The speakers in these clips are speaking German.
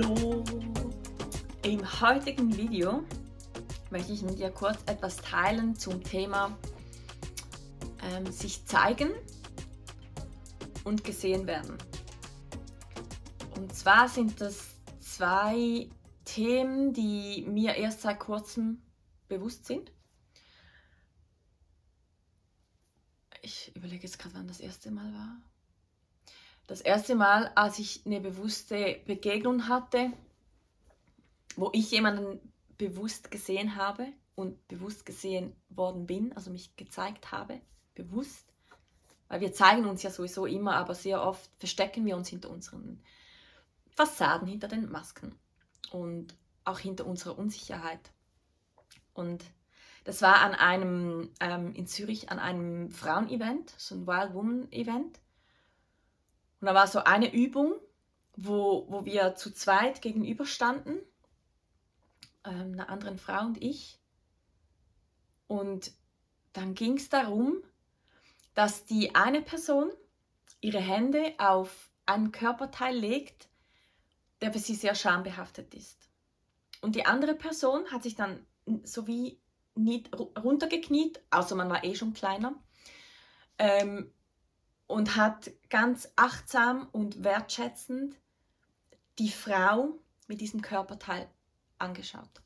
Hallo! Im heutigen Video möchte ich mit dir kurz etwas teilen zum Thema ähm, sich zeigen und gesehen werden. Und zwar sind das zwei Themen, die mir erst seit kurzem bewusst sind. Ich überlege jetzt gerade, wann das erste Mal war das erste Mal, als ich eine bewusste Begegnung hatte, wo ich jemanden bewusst gesehen habe und bewusst gesehen worden bin, also mich gezeigt habe, bewusst, weil wir zeigen uns ja sowieso immer, aber sehr oft verstecken wir uns hinter unseren Fassaden, hinter den Masken und auch hinter unserer Unsicherheit. Und das war an einem ähm, in Zürich an einem Frauen-Event, so ein Wild Woman-Event. Und da war so eine Übung, wo, wo wir zu zweit gegenüberstanden, ähm, einer anderen Frau und ich. Und dann ging es darum, dass die eine Person ihre Hände auf einen Körperteil legt, der für sie sehr schambehaftet ist. Und die andere Person hat sich dann so wie runtergekniet, außer man war eh schon kleiner, ähm, und hat ganz achtsam und wertschätzend die Frau mit diesem Körperteil angeschaut.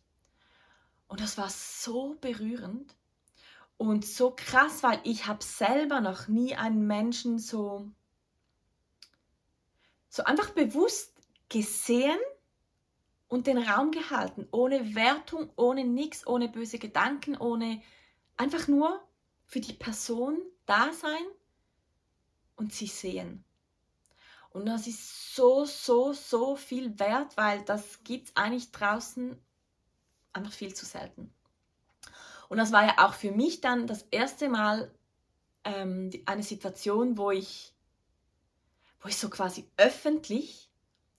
Und das war so berührend und so krass, weil ich habe selber noch nie einen Menschen so, so einfach bewusst gesehen und den Raum gehalten, ohne Wertung, ohne nichts, ohne böse Gedanken, ohne einfach nur für die Person da sein und sie sehen. Und das ist so, so, so viel wert, weil das gibt es eigentlich draußen einfach viel zu selten. Und das war ja auch für mich dann das erste Mal ähm, eine Situation, wo ich, wo ich so quasi öffentlich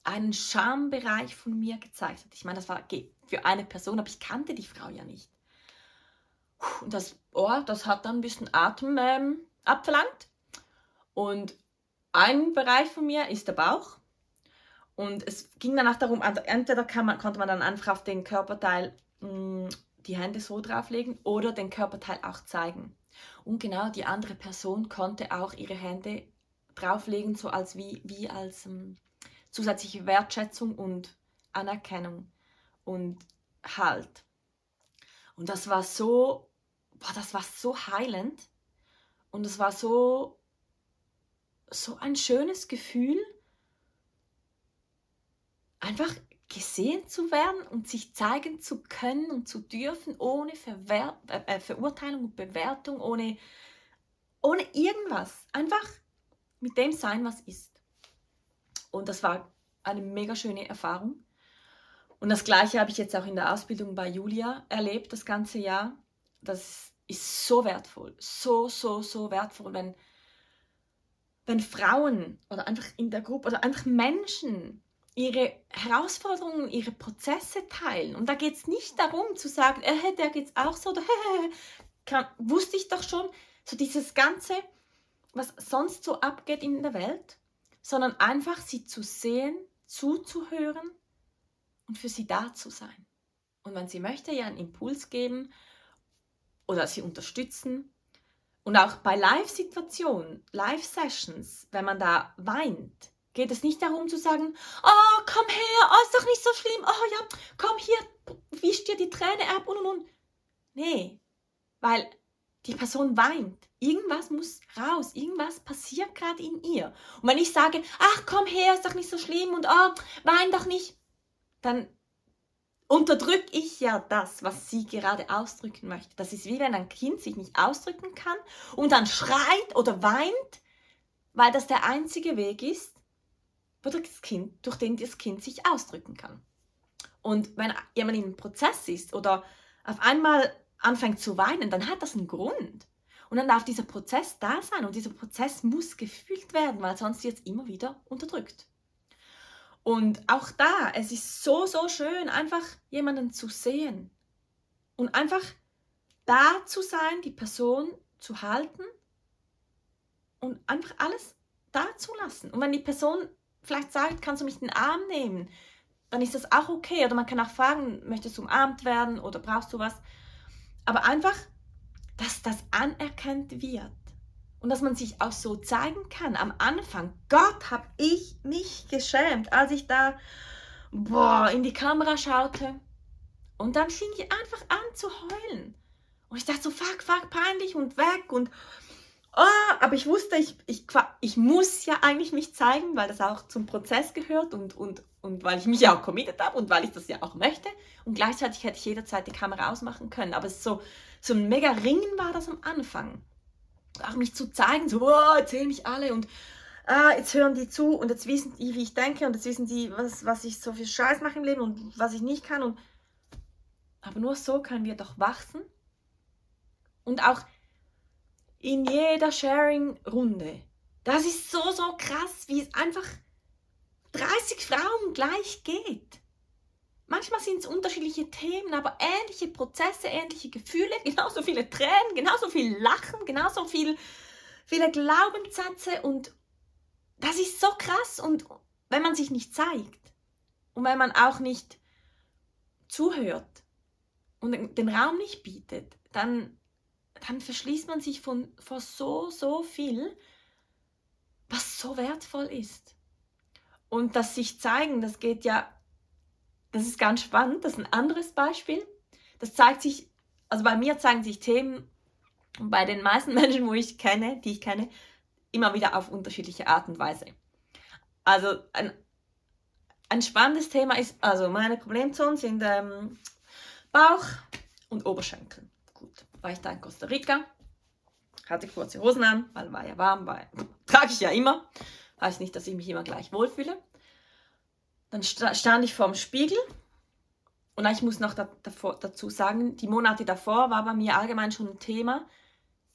einen Schambereich von mir gezeigt habe. Ich meine, das war für eine Person, aber ich kannte die Frau ja nicht. Und das Ohr, das hat dann ein bisschen Atem ähm, abverlangt. Und ein Bereich von mir ist der Bauch. Und es ging danach darum, entweder man, konnte man dann einfach auf den Körperteil mh, mm, die Hände so drauflegen oder den Körperteil auch zeigen. Und genau die andere Person konnte auch ihre Hände drauflegen, so als wie, wie als ähm, zusätzliche Wertschätzung und Anerkennung und Halt. Und das war so, boah, das war so heilend und es war so so ein schönes Gefühl, einfach gesehen zu werden und sich zeigen zu können und zu dürfen, ohne Verwer äh, äh, Verurteilung und Bewertung, ohne, ohne irgendwas. Einfach mit dem sein, was ist. Und das war eine mega schöne Erfahrung. Und das gleiche habe ich jetzt auch in der Ausbildung bei Julia erlebt, das ganze Jahr. Das ist so wertvoll, so, so, so wertvoll, wenn wenn Frauen oder einfach in der Gruppe oder einfach Menschen ihre Herausforderungen, ihre Prozesse teilen. Und da geht es nicht darum zu sagen, äh, der es auch so, oder, äh, kann, wusste ich doch schon, so dieses Ganze, was sonst so abgeht in der Welt, sondern einfach sie zu sehen, zuzuhören und für sie da zu sein. Und wenn sie möchte, ja einen Impuls geben oder sie unterstützen und auch bei Live-Situationen, Live-Sessions, wenn man da weint, geht es nicht darum zu sagen, oh, komm her, oh, ist doch nicht so schlimm, oh ja, komm hier, wisch dir die Träne ab und und und. Nee, weil die Person weint. Irgendwas muss raus, irgendwas passiert gerade in ihr. Und wenn ich sage, ach komm her, ist doch nicht so schlimm und oh, wein doch nicht, dann unterdrücke ich ja das, was sie gerade ausdrücken möchte. Das ist wie wenn ein Kind sich nicht ausdrücken kann und dann schreit oder weint, weil das der einzige Weg ist, kind, durch den das Kind sich ausdrücken kann. Und wenn jemand in einem Prozess ist oder auf einmal anfängt zu weinen, dann hat das einen Grund. Und dann darf dieser Prozess da sein und dieser Prozess muss gefühlt werden, weil sonst wird es immer wieder unterdrückt. Und auch da, es ist so, so schön, einfach jemanden zu sehen und einfach da zu sein, die Person zu halten und einfach alles da zu lassen. Und wenn die Person vielleicht sagt, kannst du mich den Arm nehmen, dann ist das auch okay. Oder man kann auch fragen, möchtest du umarmt werden oder brauchst du was? Aber einfach, dass das anerkannt wird und dass man sich auch so zeigen kann. Am Anfang, Gott, habe ich mich geschämt, als ich da boah, in die Kamera schaute. Und dann fing ich einfach an zu heulen. Und ich dachte so, fuck, fuck, peinlich und weg und oh, aber ich wusste, ich, ich, ich muss ja eigentlich mich zeigen, weil das auch zum Prozess gehört und, und, und weil ich mich ja auch committed habe und weil ich das ja auch möchte. Und gleichzeitig hätte ich jederzeit die Kamera ausmachen können. Aber so, so ein mega Ringen war das am Anfang. Auch mich zu zeigen, so, oh, erzählen mich alle und ah, jetzt hören die zu und jetzt wissen die, wie ich denke und jetzt wissen die, was, was ich so viel Scheiß mache im Leben und was ich nicht kann. Und aber nur so können wir doch wachsen. Und auch in jeder Sharing-Runde. Das ist so, so krass, wie es einfach 30 Frauen gleich geht. Manchmal sind es unterschiedliche Themen, aber ähnliche Prozesse, ähnliche Gefühle, genauso viele Tränen, genauso viel Lachen, genauso viel, viele Glaubenssätze und das ist so krass und wenn man sich nicht zeigt und wenn man auch nicht zuhört und den Raum nicht bietet, dann dann verschließt man sich von, vor so, so viel, was so wertvoll ist. Und das sich zeigen, das geht ja, das ist ganz spannend, das ist ein anderes Beispiel. Das zeigt sich, also bei mir zeigen sich Themen bei den meisten Menschen, wo ich kenne, die ich kenne, immer wieder auf unterschiedliche Art und Weise. Also ein, ein spannendes Thema ist, also meine Problemzonen sind ähm, Bauch und Oberschenkel war ich da in Costa Rica, hatte kurze Hosen an, weil war ja warm, weil trage ich ja immer. Heißt nicht, dass ich mich immer gleich wohlfühle. Dann stand ich vorm Spiegel und ich muss noch da, davor, dazu sagen, die Monate davor war bei mir allgemein schon ein Thema,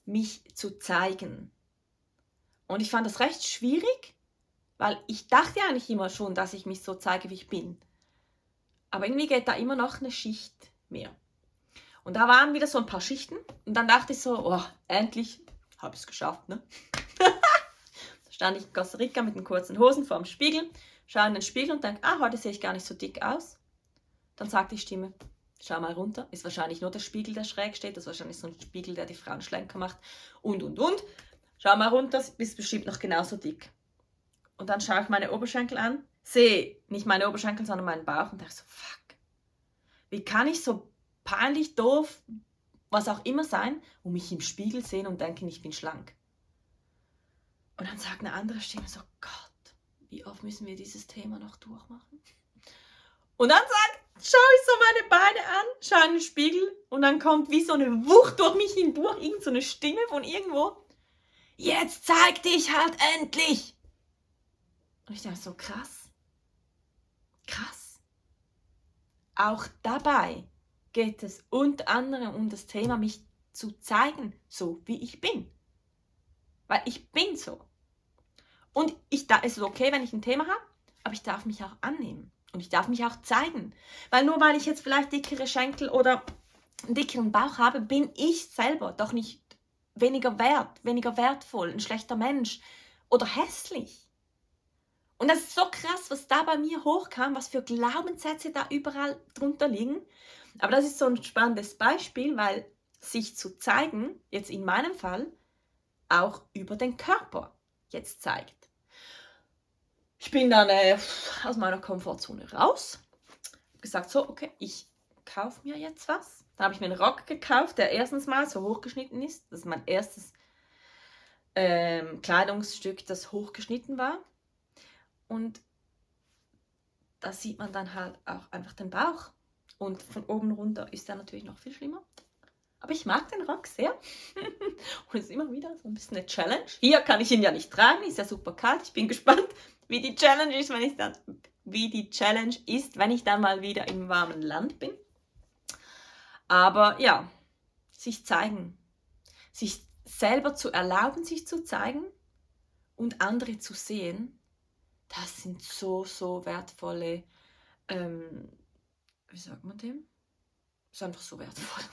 mich zu zeigen. Und ich fand das recht schwierig, weil ich dachte eigentlich immer schon, dass ich mich so zeige, wie ich bin. Aber irgendwie geht da immer noch eine Schicht mehr. Und da waren wieder so ein paar Schichten. Und dann dachte ich so, oh, endlich habe ich es geschafft, ne? da stand ich in Costa Rica mit den kurzen Hosen vor dem Spiegel, schaue in den Spiegel und denke, ah, heute sehe ich gar nicht so dick aus. Dann sagt die Stimme, schau mal runter. Ist wahrscheinlich nur der Spiegel, der schräg steht. Das ist wahrscheinlich so ein Spiegel, der die Frauen schlenker macht. Und, und, und. Schau mal runter, bist bestimmt noch genauso dick. Und dann schaue ich meine Oberschenkel an, sehe nicht meine Oberschenkel, sondern meinen Bauch und denke so, fuck. Wie kann ich so peinlich, doof, was auch immer sein und mich im Spiegel sehen und denken, ich bin schlank. Und dann sagt eine andere Stimme so, Gott, wie oft müssen wir dieses Thema noch durchmachen? Und dann sagt, schaue ich so meine Beine an, schaue in den Spiegel und dann kommt wie so eine Wucht durch mich hindurch, irgend so eine Stimme von irgendwo. Jetzt zeig dich halt endlich! Und ich dachte so, krass. Krass. Auch dabei geht es unter anderem um das Thema, mich zu zeigen, so wie ich bin. Weil ich bin so. Und ich da, es ist okay, wenn ich ein Thema habe, aber ich darf mich auch annehmen. Und ich darf mich auch zeigen. Weil nur weil ich jetzt vielleicht dickere Schenkel oder einen dickeren Bauch habe, bin ich selber doch nicht weniger wert, weniger wertvoll, ein schlechter Mensch oder hässlich. Und das ist so krass, was da bei mir hochkam, was für Glaubenssätze da überall drunter liegen. Aber das ist so ein spannendes Beispiel, weil sich zu zeigen, jetzt in meinem Fall, auch über den Körper jetzt zeigt. Ich bin dann äh, aus meiner Komfortzone raus. Hab gesagt, so, okay, ich kaufe mir jetzt was. Dann habe ich mir einen Rock gekauft, der erstens mal so hochgeschnitten ist. Das ist mein erstes ähm, Kleidungsstück, das hochgeschnitten war. Und da sieht man dann halt auch einfach den Bauch. Und von oben runter ist er natürlich noch viel schlimmer. Aber ich mag den Rock sehr. und es ist immer wieder so ein bisschen eine Challenge. Hier kann ich ihn ja nicht tragen, ist ja super kalt. Ich bin gespannt, wie die Challenge ist, wenn ich dann, wie die Challenge ist, wenn ich dann mal wieder im warmen Land bin. Aber ja, sich zeigen. Sich selber zu erlauben, sich zu zeigen und andere zu sehen, das sind so, so wertvolle, ähm, wie sagt man dem? Ist einfach so wertvoll.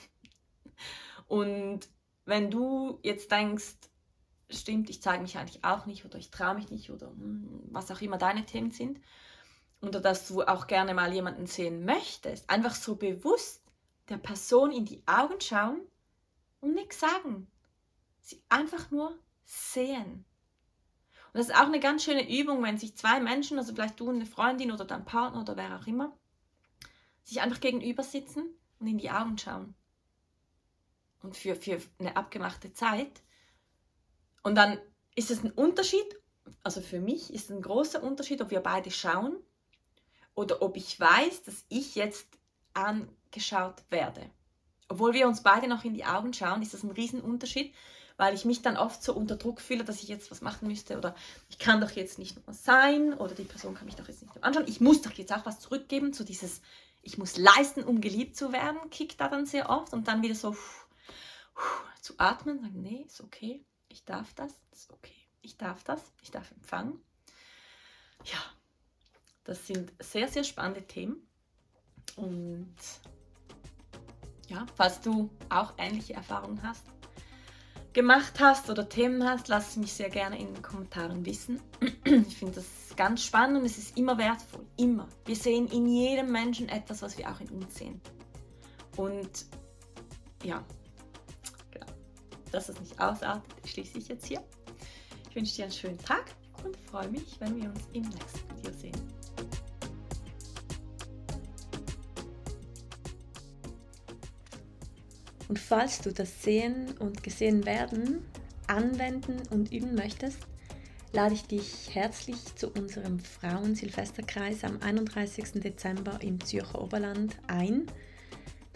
Und wenn du jetzt denkst, stimmt, ich zeige mich eigentlich auch nicht oder ich traue mich nicht oder hm, was auch immer deine Themen sind, oder dass du auch gerne mal jemanden sehen möchtest, einfach so bewusst der Person in die Augen schauen und nichts sagen. Sie einfach nur sehen. Und das ist auch eine ganz schöne Übung, wenn sich zwei Menschen, also vielleicht du und eine Freundin oder dein Partner oder wer auch immer, sich einfach gegenüber sitzen und in die Augen schauen und für, für eine abgemachte Zeit. Und dann ist es ein Unterschied, also für mich ist es ein großer Unterschied, ob wir beide schauen oder ob ich weiß, dass ich jetzt angeschaut werde. Obwohl wir uns beide noch in die Augen schauen, ist das ein Riesenunterschied, weil ich mich dann oft so unter Druck fühle, dass ich jetzt was machen müsste oder ich kann doch jetzt nicht nur sein oder die Person kann mich doch jetzt nicht nur anschauen. Ich muss doch jetzt auch was zurückgeben, so dieses ich muss leisten, um geliebt zu werden, kickt da dann sehr oft und dann wieder so zu atmen, sagen, nee, ist okay, ich darf das, ist okay, ich darf das, ich darf empfangen. Ja, das sind sehr, sehr spannende Themen. Und ja, falls du auch ähnliche Erfahrungen hast, gemacht hast oder Themen hast, lass es mich sehr gerne in den Kommentaren wissen. Ich finde das ganz spannend und es ist immer wertvoll. Immer. Wir sehen in jedem Menschen etwas, was wir auch in uns sehen. Und ja, dass es nicht ausartet, schließe ich jetzt hier. Ich wünsche dir einen schönen Tag und freue mich, wenn wir uns im nächsten Video sehen. Und falls du das Sehen und Gesehen werden anwenden und üben möchtest, lade ich dich herzlich zu unserem Frauensilvesterkreis am 31. Dezember im Zürcher Oberland ein.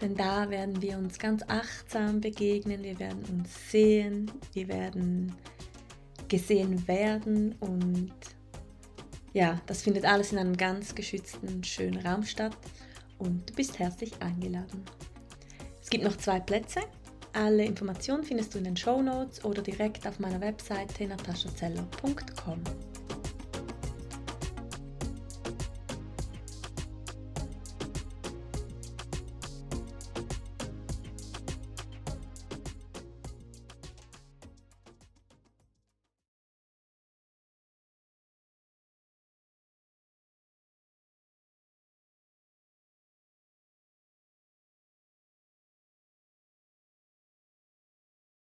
Denn da werden wir uns ganz achtsam begegnen, wir werden uns sehen, wir werden gesehen werden und ja, das findet alles in einem ganz geschützten, schönen Raum statt und du bist herzlich eingeladen. Es gibt noch zwei Plätze. Alle Informationen findest du in den Show Notes oder direkt auf meiner Webseite nataschazeller.com.